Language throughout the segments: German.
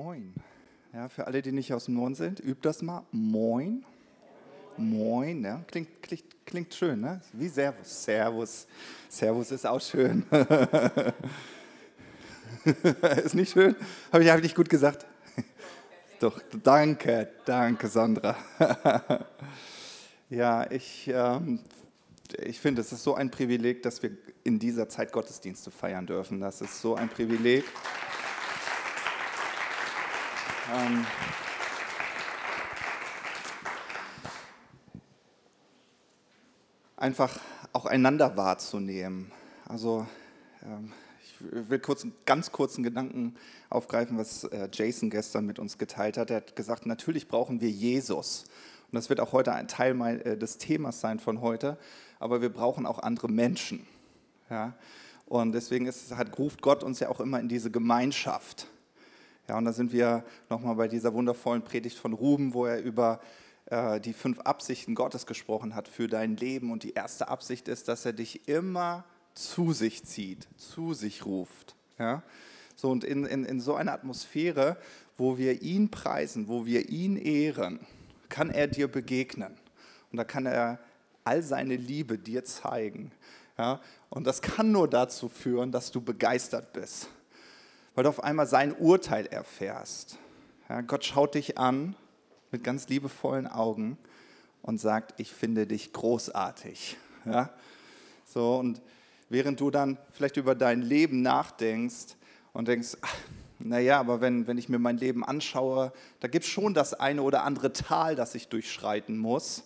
Moin. Ja, für alle, die nicht aus dem Norden sind, übt das mal. Moin. Moin. Ja, klingt, klingt, klingt schön, ne? Wie Servus. Servus. Servus ist auch schön. ist nicht schön? Habe ich, hab ich gut gesagt? Doch, danke, danke, Sandra. ja, ich, ähm, ich finde, es ist so ein Privileg, dass wir in dieser Zeit Gottesdienste feiern dürfen. Das ist so ein Privileg. Ähm, einfach auch einander wahrzunehmen. Also ähm, ich will kurz, ganz kurzen Gedanken aufgreifen, was äh, Jason gestern mit uns geteilt hat. Er hat gesagt, natürlich brauchen wir Jesus. Und das wird auch heute ein Teil äh, des Themas sein von heute. Aber wir brauchen auch andere Menschen. Ja? Und deswegen ist, hat, ruft Gott uns ja auch immer in diese Gemeinschaft. Ja, und da sind wir nochmal bei dieser wundervollen Predigt von Ruben, wo er über äh, die fünf Absichten Gottes gesprochen hat für dein Leben. Und die erste Absicht ist, dass er dich immer zu sich zieht, zu sich ruft. Ja? So, und in, in, in so einer Atmosphäre, wo wir ihn preisen, wo wir ihn ehren, kann er dir begegnen. Und da kann er all seine Liebe dir zeigen. Ja? Und das kann nur dazu führen, dass du begeistert bist weil du auf einmal sein Urteil erfährst. Ja, Gott schaut dich an mit ganz liebevollen Augen und sagt, ich finde dich großartig. Ja? So, und während du dann vielleicht über dein Leben nachdenkst und denkst, naja, aber wenn, wenn ich mir mein Leben anschaue, da gibt es schon das eine oder andere Tal, das ich durchschreiten muss.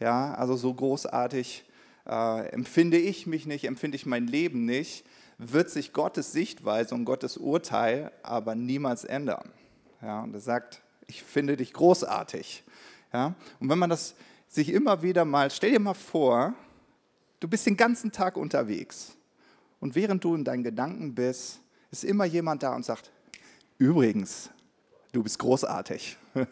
Ja, also so großartig äh, empfinde ich mich nicht, empfinde ich mein Leben nicht wird sich Gottes Sichtweise und Gottes Urteil aber niemals ändern. Ja, und er sagt, ich finde dich großartig. Ja, und wenn man das sich immer wieder mal, stell dir mal vor, du bist den ganzen Tag unterwegs und während du in deinen Gedanken bist, ist immer jemand da und sagt, übrigens, du bist großartig.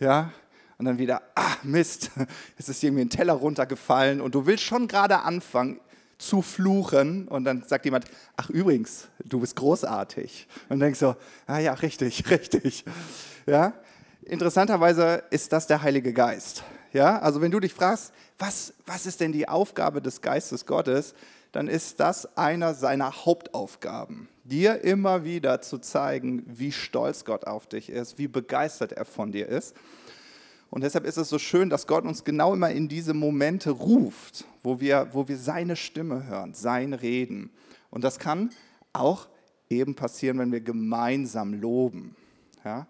ja, und dann wieder, ah Mist, es ist irgendwie ein Teller runtergefallen und du willst schon gerade anfangen, zu fluchen und dann sagt jemand, ach übrigens, du bist großartig. Und denkst so, ah ja, richtig, richtig. Ja? Interessanterweise ist das der Heilige Geist. Ja? Also wenn du dich fragst, was, was ist denn die Aufgabe des Geistes Gottes, dann ist das einer seiner Hauptaufgaben. Dir immer wieder zu zeigen, wie stolz Gott auf dich ist, wie begeistert er von dir ist. Und deshalb ist es so schön, dass Gott uns genau immer in diese Momente ruft, wo wir, wo wir seine Stimme hören, sein Reden. Und das kann auch eben passieren, wenn wir gemeinsam loben. Ja?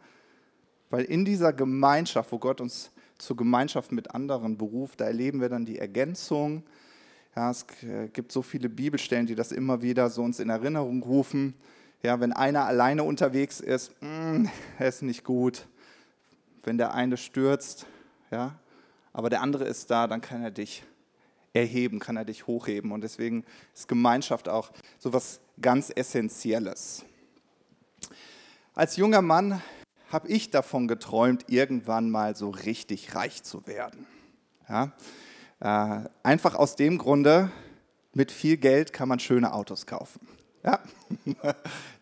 Weil in dieser Gemeinschaft, wo Gott uns zur Gemeinschaft mit anderen beruft, da erleben wir dann die Ergänzung. Ja, es gibt so viele Bibelstellen, die das immer wieder so uns in Erinnerung rufen. Ja, wenn einer alleine unterwegs ist, mh, mm, ist nicht gut wenn der eine stürzt, ja, aber der andere ist da, dann kann er dich erheben, kann er dich hochheben. Und deswegen ist Gemeinschaft auch so etwas ganz Essentielles. Als junger Mann habe ich davon geträumt, irgendwann mal so richtig reich zu werden. Ja? Äh, einfach aus dem Grunde, mit viel Geld kann man schöne Autos kaufen. Ja?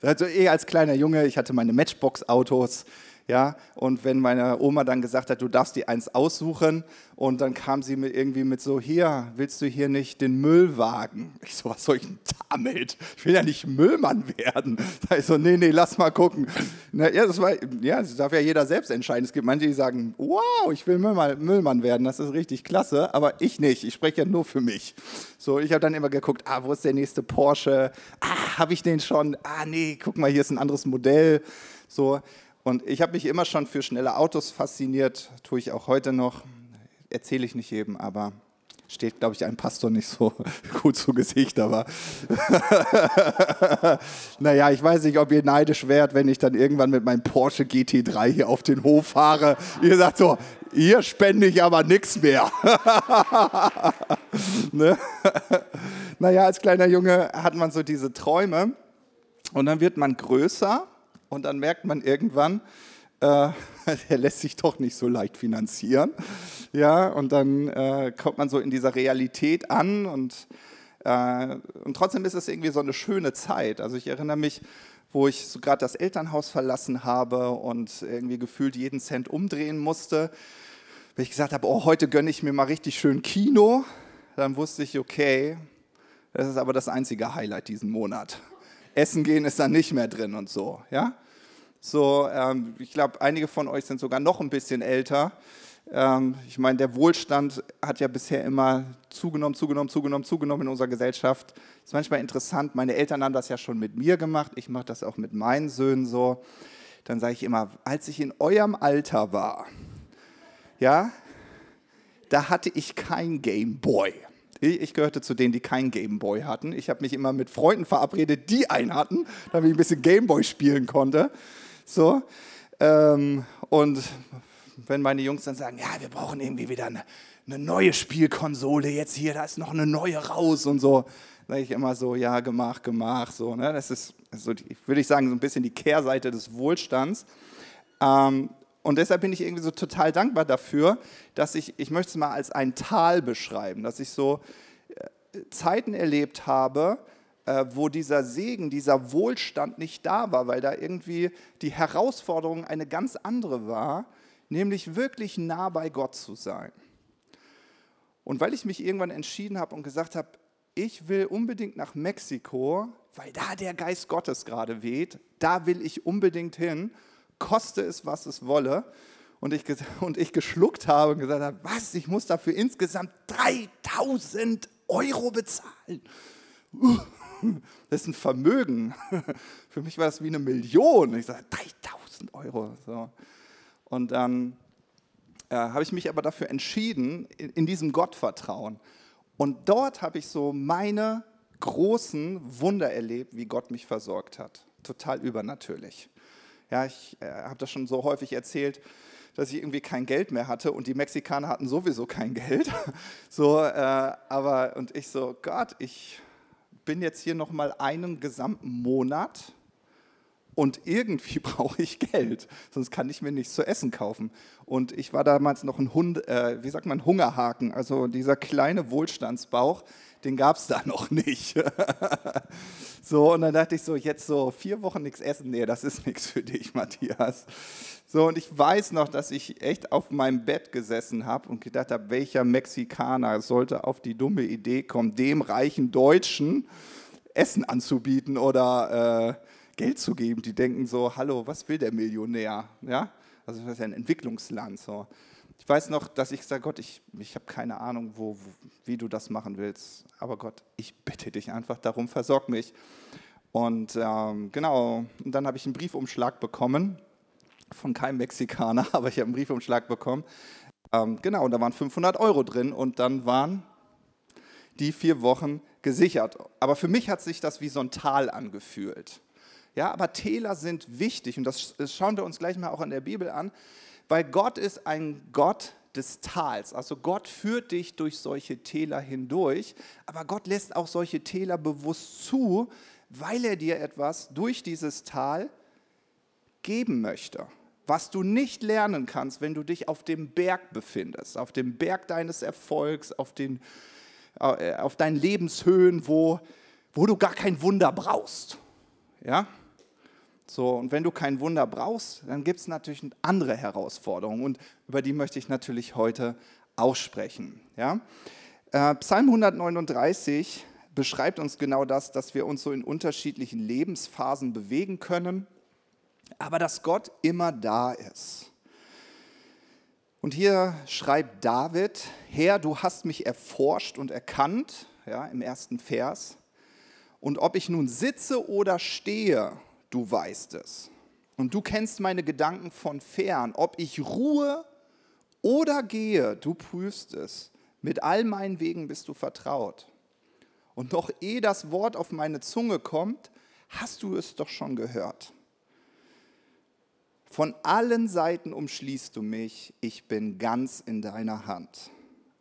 also eh als kleiner Junge, ich hatte meine Matchbox-Autos, ja, und wenn meine Oma dann gesagt hat, du darfst die eins aussuchen, und dann kam sie mit irgendwie mit so, hier, willst du hier nicht den Müllwagen? Ich so, was soll ich denn damit? Ich will ja nicht Müllmann werden. Da ich so, nee, nee, lass mal gucken. Na, ja, das war, ja, das darf ja jeder selbst entscheiden. Es gibt manche, die sagen, wow, ich will Müllmann werden, das ist richtig klasse, aber ich nicht, ich spreche ja nur für mich. So, ich habe dann immer geguckt, ah, wo ist der nächste Porsche? Ah, habe ich den schon? Ah, nee, guck mal, hier ist ein anderes Modell. So, und ich habe mich immer schon für schnelle Autos fasziniert, tue ich auch heute noch. Erzähle ich nicht jedem, aber steht, glaube ich, einem Pastor nicht so gut zu Gesicht, aber naja, ich weiß nicht, ob ihr neidisch wärt, wenn ich dann irgendwann mit meinem Porsche GT3 hier auf den Hof fahre. Ihr sagt so, hier spende ich aber nichts mehr. ne? naja, als kleiner Junge hat man so diese Träume und dann wird man größer und dann merkt man irgendwann, äh, der lässt sich doch nicht so leicht finanzieren. Ja, und dann äh, kommt man so in dieser Realität an und, äh, und trotzdem ist es irgendwie so eine schöne Zeit. Also ich erinnere mich, wo ich so gerade das Elternhaus verlassen habe und irgendwie gefühlt jeden Cent umdrehen musste. Wenn ich gesagt habe, oh, heute gönne ich mir mal richtig schön Kino, dann wusste ich, okay, das ist aber das einzige Highlight diesen Monat. Essen gehen ist dann nicht mehr drin und so, ja. So, ähm, ich glaube, einige von euch sind sogar noch ein bisschen älter. Ähm, ich meine, der Wohlstand hat ja bisher immer zugenommen, zugenommen, zugenommen, zugenommen in unserer Gesellschaft. Ist manchmal interessant. Meine Eltern haben das ja schon mit mir gemacht. Ich mache das auch mit meinen Söhnen so. Dann sage ich immer, als ich in eurem Alter war, ja, da hatte ich kein Gameboy. Ich gehörte zu denen, die kein Gameboy hatten. Ich habe mich immer mit Freunden verabredet, die einen hatten, damit ich ein bisschen Gameboy spielen konnte. So. Ähm, und wenn meine Jungs dann sagen, ja, wir brauchen irgendwie wieder eine, eine neue Spielkonsole jetzt hier, da ist noch eine neue raus und so, sage ich immer so, ja, gemach, gemach, so. Ne? Das ist, so, würde ich sagen, so ein bisschen die Kehrseite des Wohlstands. Ähm, und deshalb bin ich irgendwie so total dankbar dafür, dass ich, ich möchte es mal als ein Tal beschreiben, dass ich so äh, Zeiten erlebt habe, äh, wo dieser Segen, dieser Wohlstand nicht da war, weil da irgendwie die Herausforderung eine ganz andere war nämlich wirklich nah bei Gott zu sein. Und weil ich mich irgendwann entschieden habe und gesagt habe, ich will unbedingt nach Mexiko, weil da der Geist Gottes gerade weht, da will ich unbedingt hin, koste es, was es wolle. Und ich, und ich geschluckt habe und gesagt habe, was, ich muss dafür insgesamt 3000 Euro bezahlen. Das ist ein Vermögen. Für mich war das wie eine Million. Ich sage, 3000 Euro. So. Und dann äh, habe ich mich aber dafür entschieden, in, in diesem Gottvertrauen. Und dort habe ich so meine großen Wunder erlebt, wie Gott mich versorgt hat. Total übernatürlich. Ja, ich äh, habe das schon so häufig erzählt, dass ich irgendwie kein Geld mehr hatte und die Mexikaner hatten sowieso kein Geld. So, äh, aber und ich so, Gott, ich bin jetzt hier noch mal einen gesamten Monat und irgendwie brauche ich Geld, sonst kann ich mir nichts zu essen kaufen. Und ich war damals noch ein Hund, äh, wie sagt man, Hungerhaken, also dieser kleine Wohlstandsbauch, den gab es da noch nicht. so, und dann dachte ich so, jetzt so vier Wochen nichts essen, nee, das ist nichts für dich, Matthias. So, und ich weiß noch, dass ich echt auf meinem Bett gesessen habe und gedacht habe, welcher Mexikaner sollte auf die dumme Idee kommen, dem reichen Deutschen Essen anzubieten oder äh, Geld zu geben. Die denken so, hallo, was will der Millionär? Ja? Also das ist ja ein Entwicklungsland. So. Ich weiß noch, dass ich sage, Gott, ich, ich habe keine Ahnung, wo, wo, wie du das machen willst. Aber Gott, ich bitte dich einfach darum, versorg mich. Und ähm, genau, und dann habe ich einen Briefumschlag bekommen, von keinem Mexikaner, aber ich habe einen Briefumschlag bekommen. Ähm, genau, und da waren 500 Euro drin und dann waren die vier Wochen gesichert. Aber für mich hat sich das wie so ein Tal angefühlt. Ja, aber Täler sind wichtig und das schauen wir uns gleich mal auch in der Bibel an, weil Gott ist ein Gott des Tals. Also Gott führt dich durch solche Täler hindurch, aber Gott lässt auch solche Täler bewusst zu, weil er dir etwas durch dieses Tal geben möchte, was du nicht lernen kannst, wenn du dich auf dem Berg befindest, auf dem Berg deines Erfolgs, auf, den, äh, auf deinen Lebenshöhen, wo, wo du gar kein Wunder brauchst. Ja? So, und wenn du kein Wunder brauchst, dann gibt es natürlich andere Herausforderungen und über die möchte ich natürlich heute auch sprechen. Ja? Äh, Psalm 139 beschreibt uns genau das, dass wir uns so in unterschiedlichen Lebensphasen bewegen können, aber dass Gott immer da ist. Und hier schreibt David, Herr, du hast mich erforscht und erkannt, ja, im ersten Vers. Und ob ich nun sitze oder stehe, du weißt es. Und du kennst meine Gedanken von fern. Ob ich ruhe oder gehe, du prüfst es. Mit all meinen Wegen bist du vertraut. Und noch ehe das Wort auf meine Zunge kommt, hast du es doch schon gehört. Von allen Seiten umschließt du mich, ich bin ganz in deiner Hand.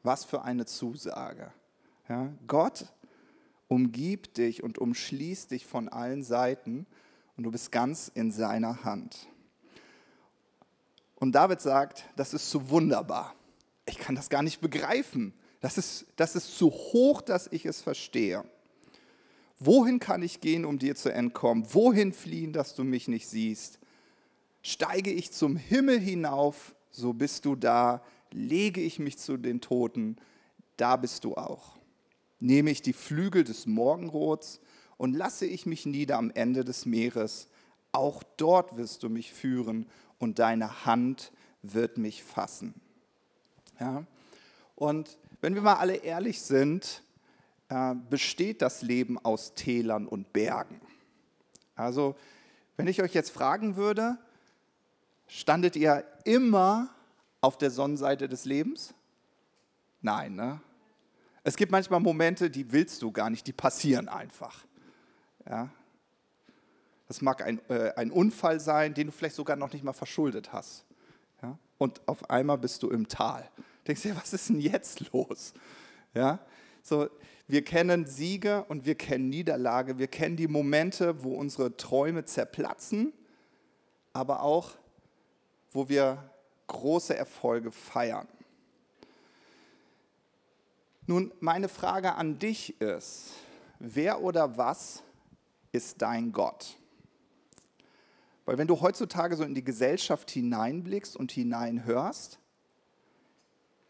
Was für eine Zusage. Ja, Gott umgibt dich und umschließt dich von allen Seiten und du bist ganz in seiner Hand. Und David sagt, das ist zu wunderbar. Ich kann das gar nicht begreifen. Das ist, das ist zu hoch, dass ich es verstehe. Wohin kann ich gehen, um dir zu entkommen? Wohin fliehen, dass du mich nicht siehst? Steige ich zum Himmel hinauf, so bist du da. Lege ich mich zu den Toten, da bist du auch. Nehme ich die Flügel des Morgenrots und lasse ich mich nieder am Ende des Meeres, auch dort wirst du mich führen und deine Hand wird mich fassen. Ja? Und wenn wir mal alle ehrlich sind, äh, besteht das Leben aus Tälern und Bergen. Also, wenn ich euch jetzt fragen würde, standet ihr immer auf der Sonnenseite des Lebens? Nein, ne? Es gibt manchmal Momente, die willst du gar nicht, die passieren einfach. Ja? Das mag ein, äh, ein Unfall sein, den du vielleicht sogar noch nicht mal verschuldet hast. Ja? Und auf einmal bist du im Tal. Denkst dir, was ist denn jetzt los? Ja? So, wir kennen Siege und wir kennen Niederlage. Wir kennen die Momente, wo unsere Träume zerplatzen, aber auch, wo wir große Erfolge feiern. Nun, meine Frage an dich ist, wer oder was ist dein Gott? Weil wenn du heutzutage so in die Gesellschaft hineinblickst und hineinhörst,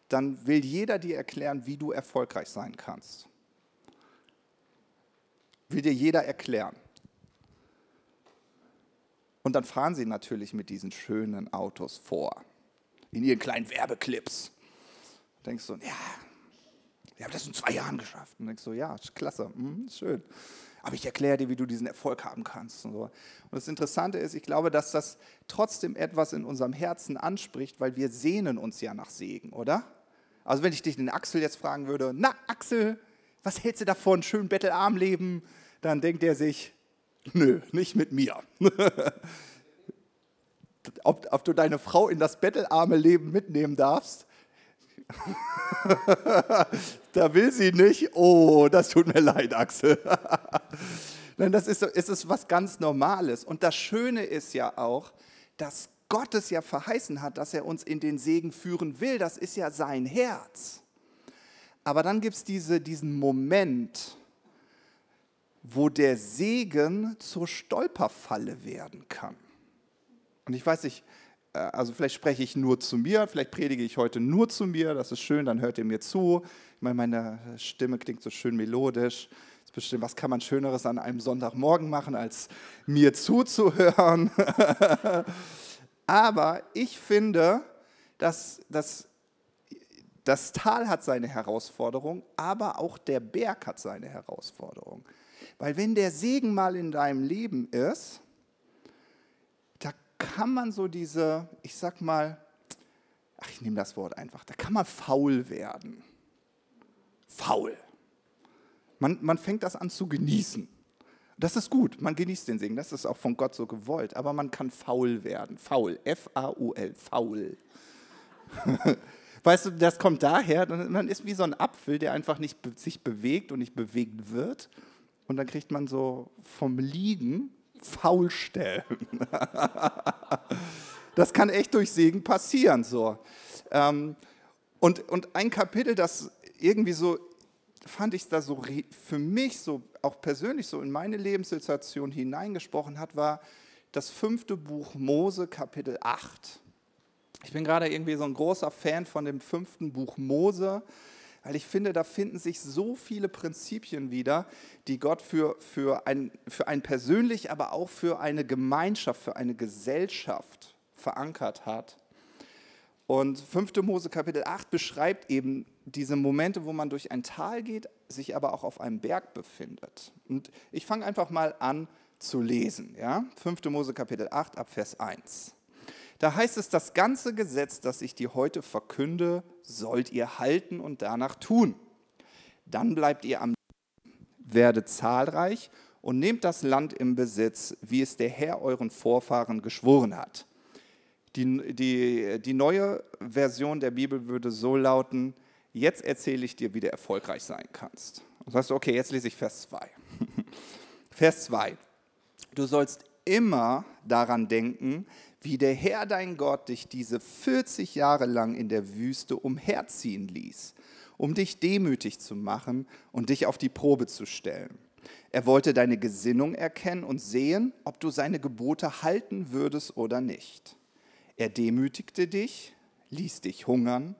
dann will jeder dir erklären, wie du erfolgreich sein kannst. Will dir jeder erklären. Und dann fahren sie natürlich mit diesen schönen Autos vor, in ihren kleinen Werbeclips. Denkst du, ja, wir haben das in zwei Jahren geschafft. Und denkst du, ja, klasse, mh, schön aber ich erkläre dir, wie du diesen Erfolg haben kannst. Und, so. und das Interessante ist, ich glaube, dass das trotzdem etwas in unserem Herzen anspricht, weil wir sehnen uns ja nach Segen, oder? Also wenn ich dich den Axel jetzt fragen würde, na Axel, was hältst du davon, schön bettelarm leben? Dann denkt er sich, nö, nicht mit mir. ob, ob du deine Frau in das bettelarme Leben mitnehmen darfst, da will sie nicht. Oh, das tut mir leid, Axel. Nein, das ist, ist, ist was ganz Normales. Und das Schöne ist ja auch, dass Gott es ja verheißen hat, dass er uns in den Segen führen will. Das ist ja sein Herz. Aber dann gibt es diese, diesen Moment, wo der Segen zur Stolperfalle werden kann. Und ich weiß nicht, äh, also vielleicht spreche ich nur zu mir, vielleicht predige ich heute nur zu mir, das ist schön, dann hört ihr mir zu. Ich meine, meine Stimme klingt so schön melodisch. Bestimmt, was kann man Schöneres an einem Sonntagmorgen machen, als mir zuzuhören? Aber ich finde, dass, dass das Tal hat seine Herausforderung, aber auch der Berg hat seine Herausforderung. Weil wenn der Segen mal in deinem Leben ist, kann man so diese, ich sag mal, ach, ich nehme das Wort einfach, da kann man faul werden. Faul. Man, man fängt das an zu genießen. Das ist gut, man genießt den Segen, das ist auch von Gott so gewollt, aber man kann faul werden. Faul, F-A-U-L, faul. weißt du, das kommt daher, man ist wie so ein Apfel, der einfach nicht sich bewegt und nicht bewegt wird. Und dann kriegt man so vom Liegen faul stellen. das kann echt durch Segen passieren. So. Ähm, und, und ein Kapitel, das irgendwie so, fand ich da so für mich so, auch persönlich so in meine Lebenssituation hineingesprochen hat, war das fünfte Buch Mose, Kapitel 8. Ich bin gerade irgendwie so ein großer Fan von dem fünften Buch Mose weil ich finde, da finden sich so viele Prinzipien wieder, die Gott für, für, ein, für ein persönlich, aber auch für eine Gemeinschaft, für eine Gesellschaft verankert hat. Und 5. Mose Kapitel 8 beschreibt eben diese Momente, wo man durch ein Tal geht, sich aber auch auf einem Berg befindet. Und ich fange einfach mal an zu lesen. Ja? 5. Mose Kapitel 8 ab Vers 1. Da heißt es, das ganze Gesetz, das ich dir heute verkünde, sollt ihr halten und danach tun. Dann bleibt ihr am werdet zahlreich und nehmt das Land im Besitz, wie es der Herr euren Vorfahren geschworen hat. Die, die, die neue Version der Bibel würde so lauten, jetzt erzähle ich dir, wie du erfolgreich sein kannst. Und sagst du, okay, jetzt lese ich Vers 2. Vers 2. Du sollst immer daran denken, wie der Herr dein Gott dich diese 40 Jahre lang in der Wüste umherziehen ließ, um dich demütig zu machen und dich auf die Probe zu stellen. Er wollte deine Gesinnung erkennen und sehen, ob du seine Gebote halten würdest oder nicht. Er demütigte dich, ließ dich hungern,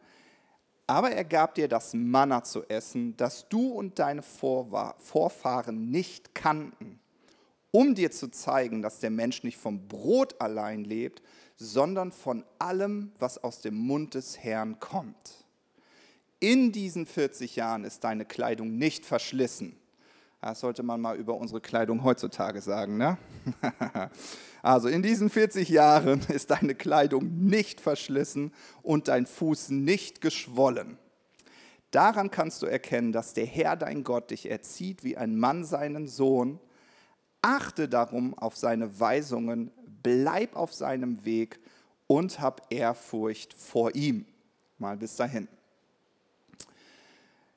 aber er gab dir das Manna zu essen, das du und deine Vorfahren nicht kannten, um dir zu zeigen, dass der Mensch nicht vom Brot allein lebt, sondern von allem, was aus dem Mund des Herrn kommt. In diesen 40 Jahren ist deine Kleidung nicht verschlissen. Das sollte man mal über unsere Kleidung heutzutage sagen. Ne? also in diesen 40 Jahren ist deine Kleidung nicht verschlissen und dein Fuß nicht geschwollen. Daran kannst du erkennen, dass der Herr dein Gott dich erzieht wie ein Mann seinen Sohn. Achte darum auf seine Weisungen, bleib auf seinem Weg und hab Ehrfurcht vor ihm. Mal bis dahin.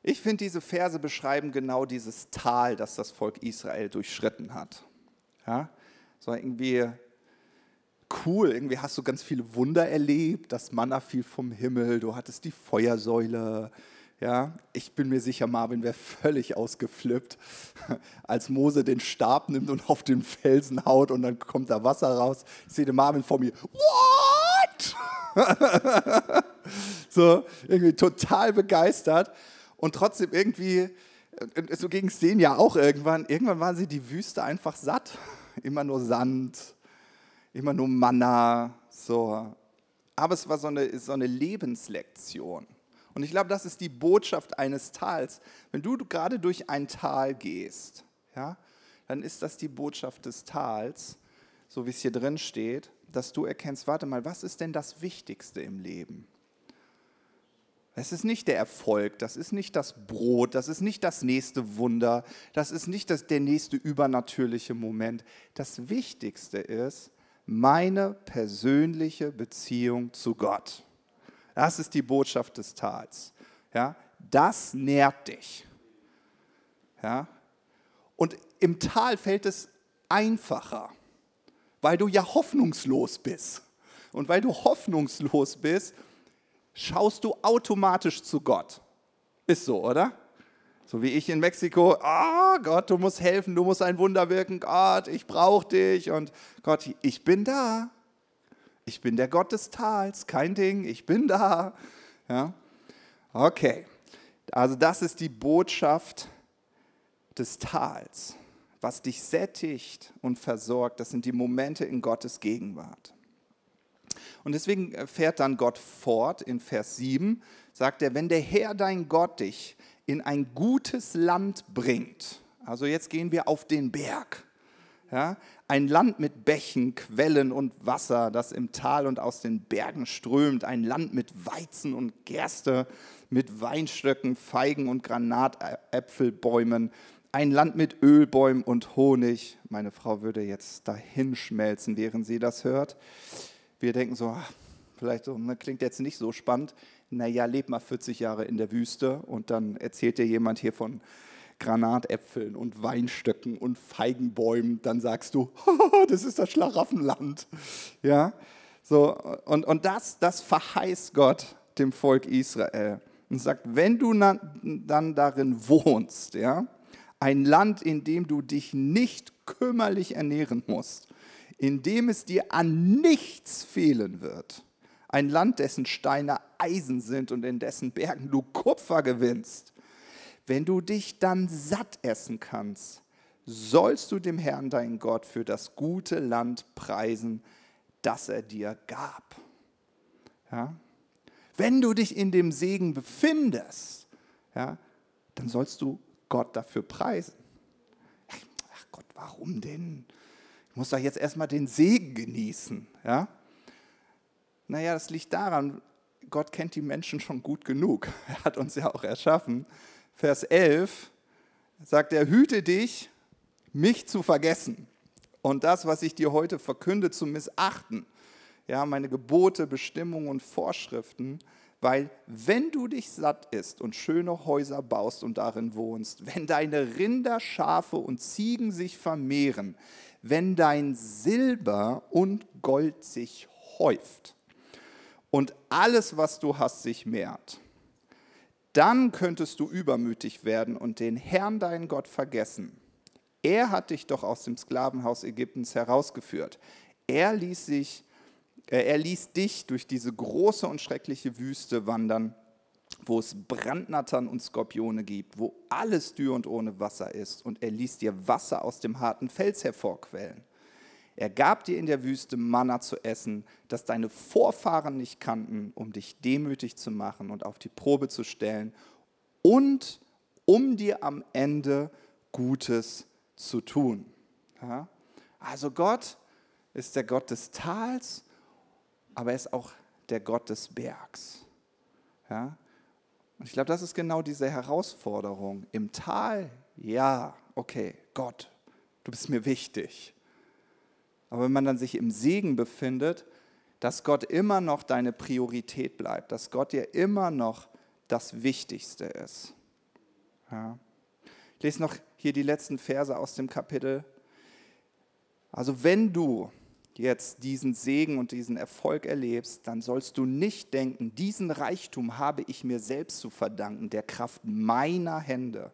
Ich finde, diese Verse beschreiben genau dieses Tal, das das Volk Israel durchschritten hat. Ja? So irgendwie cool, irgendwie hast du ganz viele Wunder erlebt, das Manna fiel vom Himmel, du hattest die Feuersäule. Ja, ich bin mir sicher, Marvin wäre völlig ausgeflippt, als Mose den Stab nimmt und auf den Felsen haut und dann kommt da Wasser raus. Ich sehe den Marvin vor mir. What? so, irgendwie total begeistert. Und trotzdem irgendwie, äh, so ging es denen ja auch irgendwann, irgendwann waren sie die Wüste einfach satt. Immer nur Sand, immer nur Manna, so. Aber es war so eine, so eine Lebenslektion. Und ich glaube, das ist die Botschaft eines Tals. Wenn du gerade durch ein Tal gehst, ja, dann ist das die Botschaft des Tals, so wie es hier drin steht, dass du erkennst, warte mal, was ist denn das Wichtigste im Leben? Es ist nicht der Erfolg, das ist nicht das Brot, das ist nicht das nächste Wunder, das ist nicht das, der nächste übernatürliche Moment. Das Wichtigste ist meine persönliche Beziehung zu Gott. Das ist die Botschaft des Tals. Ja, das nährt dich. Ja? Und im Tal fällt es einfacher, weil du ja hoffnungslos bist. Und weil du hoffnungslos bist, schaust du automatisch zu Gott. Ist so, oder? So wie ich in Mexiko, oh Gott, du musst helfen, du musst ein Wunder wirken, Gott, ich brauche dich und Gott, ich bin da. Ich bin der Gott des Tals, kein Ding, ich bin da. Ja? Okay, also das ist die Botschaft des Tals. Was dich sättigt und versorgt, das sind die Momente in Gottes Gegenwart. Und deswegen äh, fährt dann Gott fort in Vers 7, sagt er, wenn der Herr dein Gott dich in ein gutes Land bringt, also jetzt gehen wir auf den Berg, ja, ein Land mit Bächen, Quellen und Wasser, das im Tal und aus den Bergen strömt, ein Land mit Weizen und Gerste, mit Weinstöcken, Feigen und Granatäpfelbäumen, ein Land mit Ölbäumen und Honig. Meine Frau würde jetzt dahinschmelzen, während sie das hört. Wir denken so, ach, vielleicht so, ne, klingt jetzt nicht so spannend. Naja, leb mal 40 Jahre in der Wüste und dann erzählt dir jemand hier von Granatäpfeln und Weinstöcken und Feigenbäumen. Dann sagst du, das ist das Schlaraffenland. Ja, so, und, und das, das verheißt Gott dem Volk Israel und sagt, wenn du dann darin wohnst, ja, ein Land, in dem du dich nicht kümmerlich ernähren musst, in dem es dir an nichts fehlen wird. Ein Land, dessen Steine Eisen sind und in dessen Bergen du Kupfer gewinnst. Wenn du dich dann satt essen kannst, sollst du dem Herrn, dein Gott, für das gute Land preisen, das er dir gab. Ja? Wenn du dich in dem Segen befindest, ja, dann sollst du Gott dafür preisen. Ach Gott, warum denn? Ich muss doch jetzt erstmal den Segen genießen. Ja? Naja, das liegt daran, Gott kennt die Menschen schon gut genug. Er hat uns ja auch erschaffen. Vers 11 sagt er, hüte dich, mich zu vergessen und das, was ich dir heute verkünde, zu missachten. Ja, meine Gebote, Bestimmungen und Vorschriften, weil wenn du dich satt isst und schöne Häuser baust und darin wohnst, wenn deine Rinder, Schafe und Ziegen sich vermehren, wenn dein Silber und Gold sich häuft und alles, was du hast, sich mehrt, dann könntest du übermütig werden und den Herrn, deinen Gott, vergessen. Er hat dich doch aus dem Sklavenhaus Ägyptens herausgeführt. Er ließ, sich, er ließ dich durch diese große und schreckliche Wüste wandern, wo es Brandnattern und Skorpione gibt, wo alles dürr und ohne Wasser ist. Und er ließ dir Wasser aus dem harten Fels hervorquellen. Er gab dir in der Wüste Manna zu essen, das deine Vorfahren nicht kannten, um dich demütig zu machen und auf die Probe zu stellen und um dir am Ende Gutes zu tun. Also Gott ist der Gott des Tals, aber er ist auch der Gott des Bergs. Ja? Und ich glaube, das ist genau diese Herausforderung. Im Tal, ja, okay, Gott, du bist mir wichtig. Aber wenn man dann sich im Segen befindet, dass Gott immer noch deine Priorität bleibt, dass Gott dir immer noch das Wichtigste ist. Ja. Ich lese noch hier die letzten Verse aus dem Kapitel. Also wenn du jetzt diesen Segen und diesen Erfolg erlebst, dann sollst du nicht denken, diesen Reichtum habe ich mir selbst zu verdanken, der Kraft meiner Hände.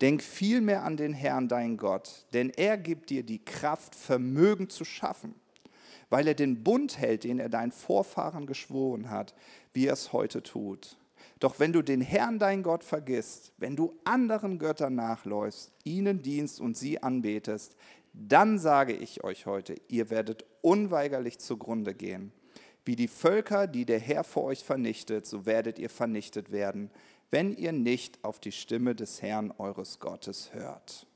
Denk vielmehr an den Herrn, dein Gott, denn er gibt dir die Kraft, Vermögen zu schaffen, weil er den Bund hält, den er deinen Vorfahren geschworen hat, wie er es heute tut. Doch wenn du den Herrn, dein Gott, vergisst, wenn du anderen Göttern nachläufst, ihnen dienst und sie anbetest, dann sage ich euch heute, ihr werdet unweigerlich zugrunde gehen. Wie die Völker, die der Herr vor euch vernichtet, so werdet ihr vernichtet werden wenn ihr nicht auf die Stimme des Herrn eures Gottes hört.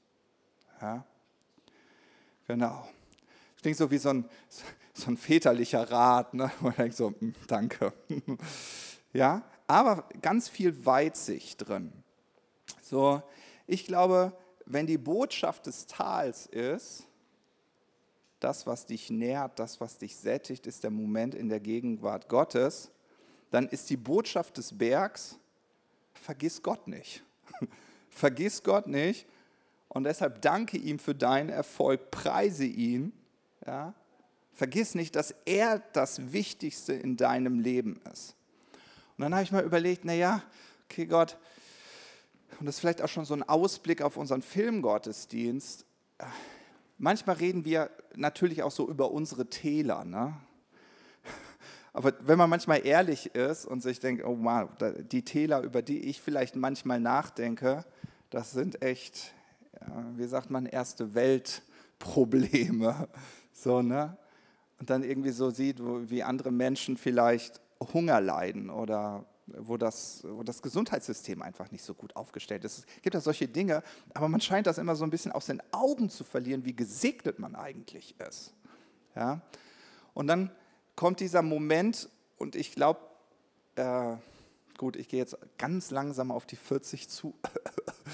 Ja? Genau. Das klingt so wie so ein, so ein väterlicher Rat, ne? man denkt so, hm, danke. ja, aber ganz viel Weitsicht drin. So, ich glaube, wenn die Botschaft des Tals ist, das, was dich nährt, das, was dich sättigt, ist der Moment in der Gegenwart Gottes, dann ist die Botschaft des Bergs, vergiss Gott nicht. vergiss Gott nicht und deshalb danke ihm für deinen Erfolg, preise ihn. Ja? Vergiss nicht, dass er das Wichtigste in deinem Leben ist. Und dann habe ich mal überlegt, naja, okay Gott, und das ist vielleicht auch schon so ein Ausblick auf unseren Filmgottesdienst. Manchmal reden wir natürlich auch so über unsere Täler. Ne? Aber wenn man manchmal ehrlich ist und sich denkt, oh wow, die Täler, über die ich vielleicht manchmal nachdenke, das sind echt, wie sagt man, erste Weltprobleme. So, ne? Und dann irgendwie so sieht, wie andere Menschen vielleicht Hunger leiden oder wo das, wo das Gesundheitssystem einfach nicht so gut aufgestellt ist. Es gibt ja solche Dinge, aber man scheint das immer so ein bisschen aus den Augen zu verlieren, wie gesegnet man eigentlich ist. Ja? Und dann kommt dieser Moment und ich glaube, äh, gut, ich gehe jetzt ganz langsam auf die 40 zu,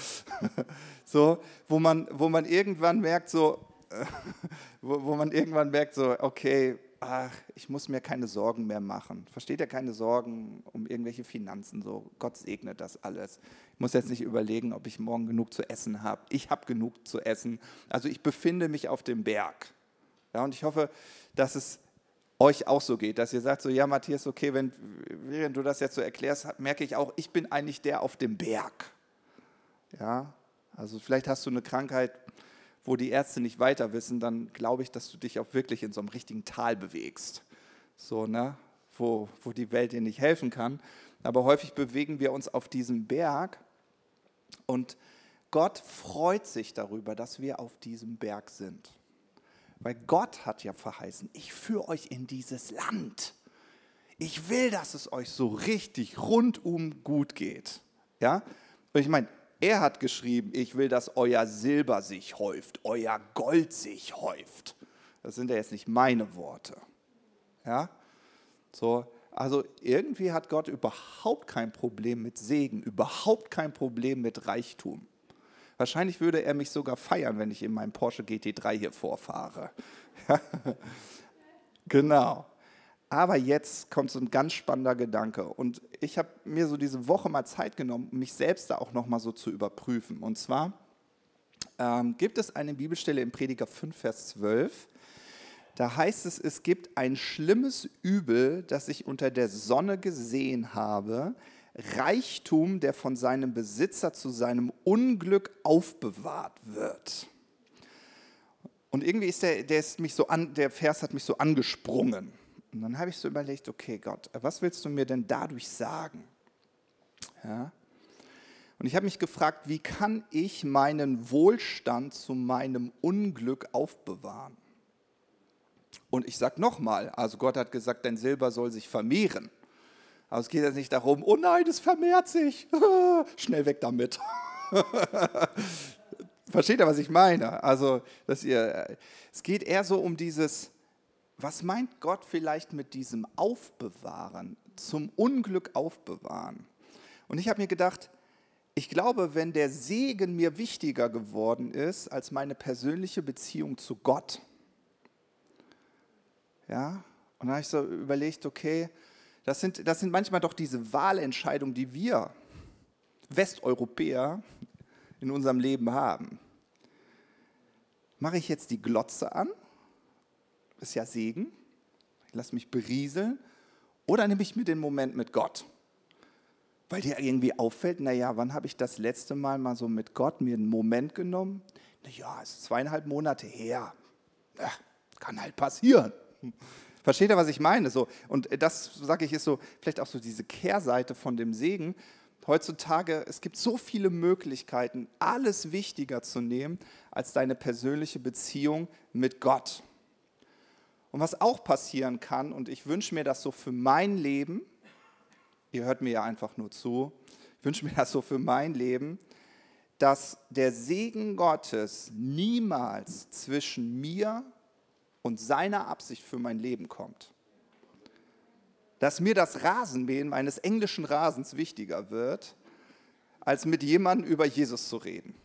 so, wo man, wo man irgendwann merkt, so, wo, wo man irgendwann merkt, so, okay, ach, ich muss mir keine Sorgen mehr machen. Versteht ihr keine Sorgen um irgendwelche Finanzen? So, Gott segnet das alles. Ich muss jetzt nicht überlegen, ob ich morgen genug zu essen habe. Ich habe genug zu essen. Also ich befinde mich auf dem Berg. Ja, und ich hoffe, dass es euch auch so geht, dass ihr sagt so, ja Matthias, okay, wenn, während du das jetzt so erklärst, merke ich auch, ich bin eigentlich der auf dem Berg. Ja, also vielleicht hast du eine Krankheit, wo die Ärzte nicht weiter wissen, dann glaube ich, dass du dich auch wirklich in so einem richtigen Tal bewegst. So, ne? Wo, wo die Welt dir nicht helfen kann. Aber häufig bewegen wir uns auf diesem Berg und Gott freut sich darüber, dass wir auf diesem Berg sind. Weil Gott hat ja verheißen, ich führe euch in dieses Land. Ich will, dass es euch so richtig rundum gut geht. Ja? Und ich meine, er hat geschrieben, ich will, dass euer Silber sich häuft, euer Gold sich häuft. Das sind ja jetzt nicht meine Worte. Ja? So, also irgendwie hat Gott überhaupt kein Problem mit Segen, überhaupt kein Problem mit Reichtum. Wahrscheinlich würde er mich sogar feiern, wenn ich in meinem Porsche GT3 hier vorfahre. genau. Aber jetzt kommt so ein ganz spannender Gedanke. Und ich habe mir so diese Woche mal Zeit genommen, mich selbst da auch nochmal so zu überprüfen. Und zwar ähm, gibt es eine Bibelstelle im Prediger 5, Vers 12. Da heißt es, es gibt ein schlimmes Übel, das ich unter der Sonne gesehen habe, Reichtum, der von seinem Besitzer zu seinem Unglück aufbewahrt wird. Und irgendwie ist der, der, ist mich so an, der Vers hat mich so angesprungen. Und dann habe ich so überlegt, okay Gott, was willst du mir denn dadurch sagen? Ja? Und ich habe mich gefragt, wie kann ich meinen Wohlstand zu meinem Unglück aufbewahren? Und ich sage nochmal, also Gott hat gesagt, dein Silber soll sich vermehren. Aber es geht jetzt nicht darum, oh nein, es vermehrt sich. Schnell weg damit. Versteht ihr, was ich meine? Also, dass ihr, es geht eher so um dieses, was meint Gott vielleicht mit diesem Aufbewahren, zum Unglück aufbewahren? Und ich habe mir gedacht, ich glaube, wenn der Segen mir wichtiger geworden ist als meine persönliche Beziehung zu Gott, ja, und dann habe ich so überlegt, okay, das sind, das sind manchmal doch diese Wahlentscheidungen, die wir Westeuropäer in unserem Leben haben. Mache ich jetzt die Glotze an? Ist ja Segen. Ich lasse mich berieseln. Oder nehme ich mir den Moment mit Gott? Weil dir irgendwie auffällt, naja, wann habe ich das letzte Mal mal so mit Gott mir einen Moment genommen? Naja, es ist zweieinhalb Monate her. Ja, kann halt passieren. Versteht ihr, was ich meine? So, und das, sage ich, ist so vielleicht auch so diese Kehrseite von dem Segen. Heutzutage, es gibt so viele Möglichkeiten, alles wichtiger zu nehmen als deine persönliche Beziehung mit Gott. Und was auch passieren kann, und ich wünsche mir das so für mein Leben, ihr hört mir ja einfach nur zu, ich wünsche mir das so für mein Leben, dass der Segen Gottes niemals zwischen mir und seiner Absicht für mein Leben kommt. Dass mir das Rasenmähen meines englischen Rasens wichtiger wird, als mit jemandem über Jesus zu reden.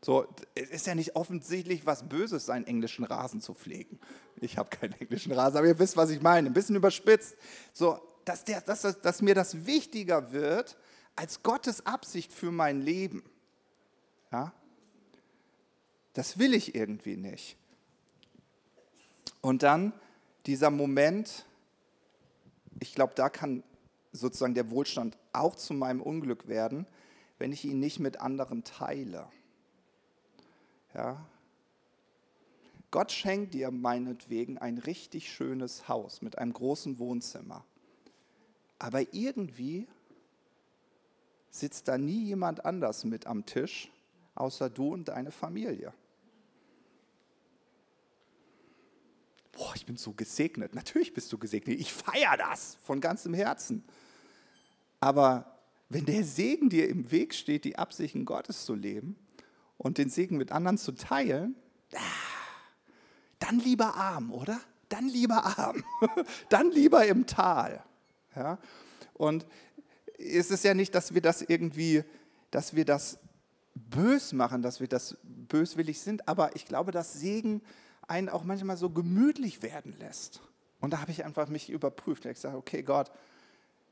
So, es ist ja nicht offensichtlich was Böses, seinen englischen Rasen zu pflegen. Ich habe keinen englischen Rasen, aber ihr wisst, was ich meine. Ein bisschen überspitzt. So, dass, der, dass, dass mir das wichtiger wird als Gottes Absicht für mein Leben. Ja? Das will ich irgendwie nicht. Und dann dieser Moment, ich glaube, da kann sozusagen der Wohlstand auch zu meinem Unglück werden, wenn ich ihn nicht mit anderen teile. Ja? Gott schenkt dir meinetwegen ein richtig schönes Haus mit einem großen Wohnzimmer. Aber irgendwie sitzt da nie jemand anders mit am Tisch, außer du und deine Familie. boah, ich bin so gesegnet. Natürlich bist du gesegnet. Ich feiere das von ganzem Herzen. Aber wenn der Segen dir im Weg steht, die Absichten Gottes zu leben und den Segen mit anderen zu teilen, ah, dann lieber arm, oder? Dann lieber arm. dann lieber im Tal. Ja? Und es ist ja nicht, dass wir das irgendwie, dass wir das bös machen, dass wir das böswillig sind, aber ich glaube, dass Segen einen auch manchmal so gemütlich werden lässt. Und da habe ich einfach mich überprüft. Ich sage, okay, Gott,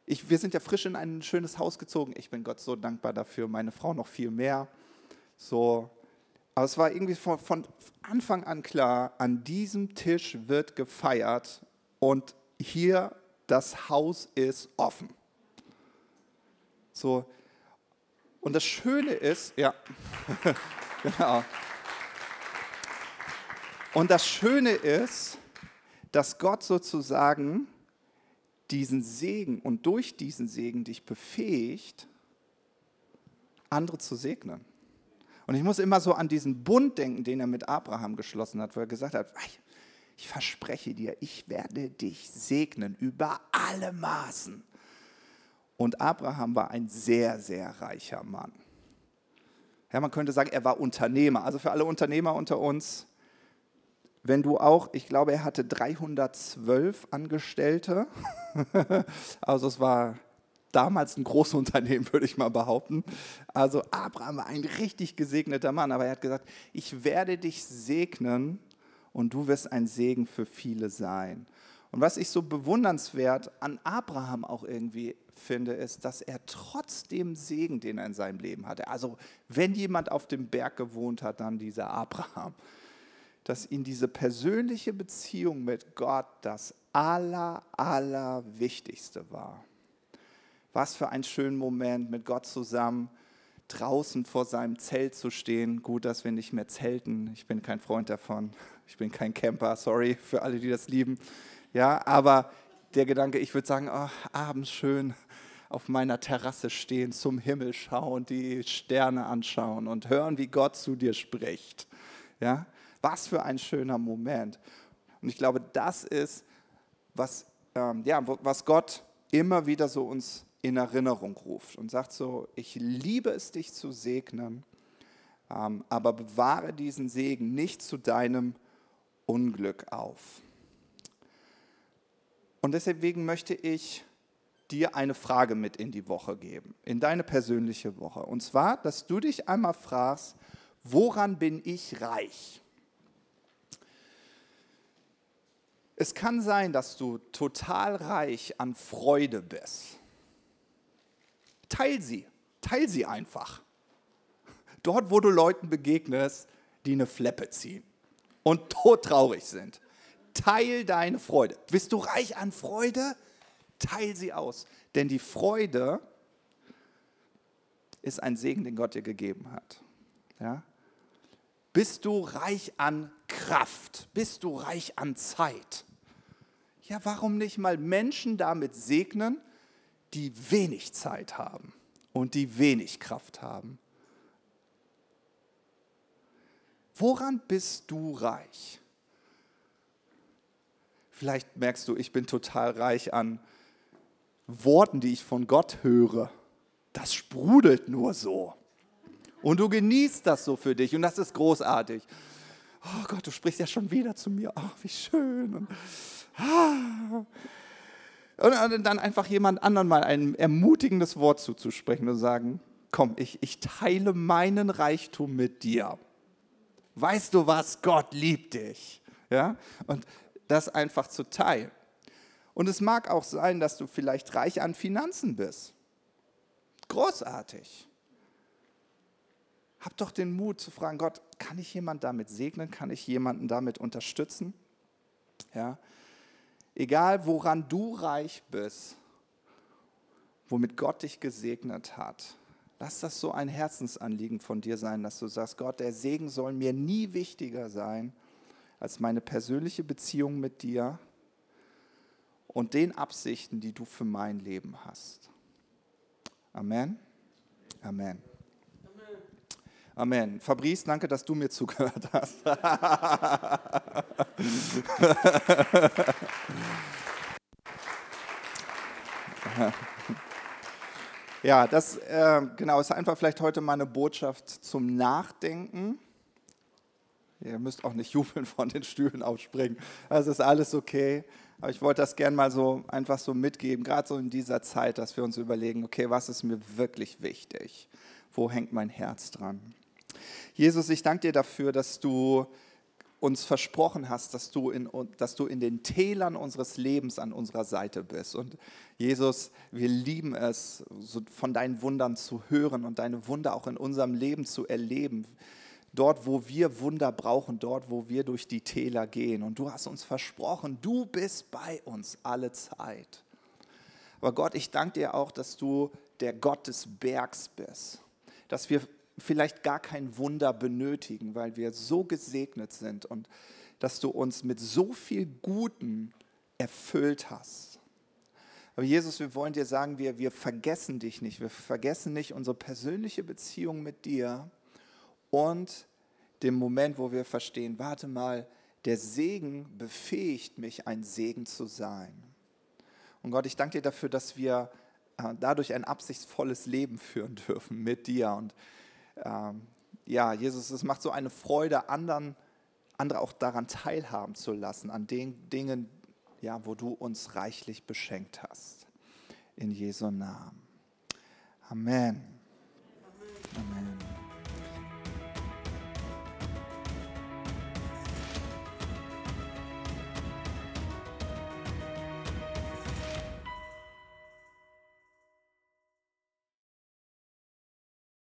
ich, wir sind ja frisch in ein schönes Haus gezogen. Ich bin Gott so dankbar dafür, meine Frau noch viel mehr. So, aber es war irgendwie von, von Anfang an klar, an diesem Tisch wird gefeiert und hier das Haus ist offen. So, und das Schöne ist, ja, genau. Und das Schöne ist, dass Gott sozusagen diesen Segen und durch diesen Segen dich befähigt, andere zu segnen. Und ich muss immer so an diesen Bund denken, den er mit Abraham geschlossen hat, wo er gesagt hat, ich verspreche dir, ich werde dich segnen über alle Maßen. Und Abraham war ein sehr, sehr reicher Mann. Ja, man könnte sagen, er war Unternehmer. Also für alle Unternehmer unter uns, wenn du auch, ich glaube, er hatte 312 Angestellte, also es war damals ein großes Unternehmen, würde ich mal behaupten. Also Abraham war ein richtig gesegneter Mann, aber er hat gesagt, ich werde dich segnen und du wirst ein Segen für viele sein. Und was ich so bewundernswert an Abraham auch irgendwie finde, ist, dass er trotzdem Segen, den er in seinem Leben hatte, also wenn jemand auf dem Berg gewohnt hat, dann dieser Abraham dass ihn diese persönliche Beziehung mit Gott das aller, allerwichtigste war. Was für ein schöner Moment mit Gott zusammen draußen vor seinem Zelt zu stehen. Gut, dass wir nicht mehr zelten. Ich bin kein Freund davon. Ich bin kein Camper, sorry für alle, die das lieben. Ja, aber der Gedanke, ich würde sagen, oh, abends schön auf meiner Terrasse stehen, zum Himmel schauen, die Sterne anschauen und hören, wie Gott zu dir spricht. Ja, was für ein schöner Moment. Und ich glaube, das ist, was, ähm, ja, was Gott immer wieder so uns in Erinnerung ruft und sagt so, ich liebe es, dich zu segnen, ähm, aber bewahre diesen Segen nicht zu deinem Unglück auf. Und deswegen möchte ich dir eine Frage mit in die Woche geben, in deine persönliche Woche. Und zwar, dass du dich einmal fragst, woran bin ich reich? Es kann sein, dass du total reich an Freude bist. Teil sie, teil sie einfach. Dort, wo du Leuten begegnest, die eine Fleppe ziehen und todtraurig sind. Teil deine Freude. Bist du reich an Freude? Teil sie aus. Denn die Freude ist ein Segen, den Gott dir gegeben hat. Ja? Bist du reich an Kraft? Bist du reich an Zeit? Ja, warum nicht mal Menschen damit segnen, die wenig Zeit haben und die wenig Kraft haben? Woran bist du reich? Vielleicht merkst du, ich bin total reich an Worten, die ich von Gott höre. Das sprudelt nur so. Und du genießt das so für dich und das ist großartig. Oh Gott, du sprichst ja schon wieder zu mir. Ach, wie schön. Und, ah. Und dann einfach jemand anderen mal ein ermutigendes Wort zuzusprechen und sagen, komm, ich, ich teile meinen Reichtum mit dir. Weißt du was? Gott liebt dich. Ja? Und das einfach zu teilen. Und es mag auch sein, dass du vielleicht reich an Finanzen bist. Großartig. Hab doch den Mut zu fragen, Gott, kann ich jemanden damit segnen? Kann ich jemanden damit unterstützen? Ja. Egal, woran du reich bist, womit Gott dich gesegnet hat, lass das so ein Herzensanliegen von dir sein, dass du sagst, Gott, der Segen soll mir nie wichtiger sein als meine persönliche Beziehung mit dir und den Absichten, die du für mein Leben hast. Amen. Amen. Amen. Fabrice, danke, dass du mir zugehört hast. ja, das äh, genau ist einfach vielleicht heute meine Botschaft zum Nachdenken. Ihr müsst auch nicht jubeln von den Stühlen aufspringen. Das ist alles okay. Aber ich wollte das gerne mal so einfach so mitgeben, gerade so in dieser Zeit, dass wir uns überlegen, okay, was ist mir wirklich wichtig? Wo hängt mein Herz dran? Jesus, ich danke dir dafür, dass du uns versprochen hast, dass du, in, dass du in den Tälern unseres Lebens an unserer Seite bist. Und Jesus, wir lieben es, von deinen Wundern zu hören und deine Wunder auch in unserem Leben zu erleben dort, wo wir Wunder brauchen, dort, wo wir durch die Täler gehen. Und du hast uns versprochen, du bist bei uns alle Zeit. Aber Gott, ich danke dir auch, dass du der Gott des Bergs bist. Dass wir vielleicht gar kein Wunder benötigen, weil wir so gesegnet sind und dass du uns mit so viel Guten erfüllt hast. Aber Jesus, wir wollen dir sagen, wir, wir vergessen dich nicht. Wir vergessen nicht unsere persönliche Beziehung mit dir und dem Moment, wo wir verstehen, warte mal, der Segen befähigt mich, ein Segen zu sein. Und Gott, ich danke dir dafür, dass wir äh, dadurch ein absichtsvolles Leben führen dürfen mit dir. Und ähm, ja, Jesus, es macht so eine Freude, anderen, andere auch daran teilhaben zu lassen, an den Dingen, ja, wo du uns reichlich beschenkt hast. In Jesu Namen. Amen. Amen.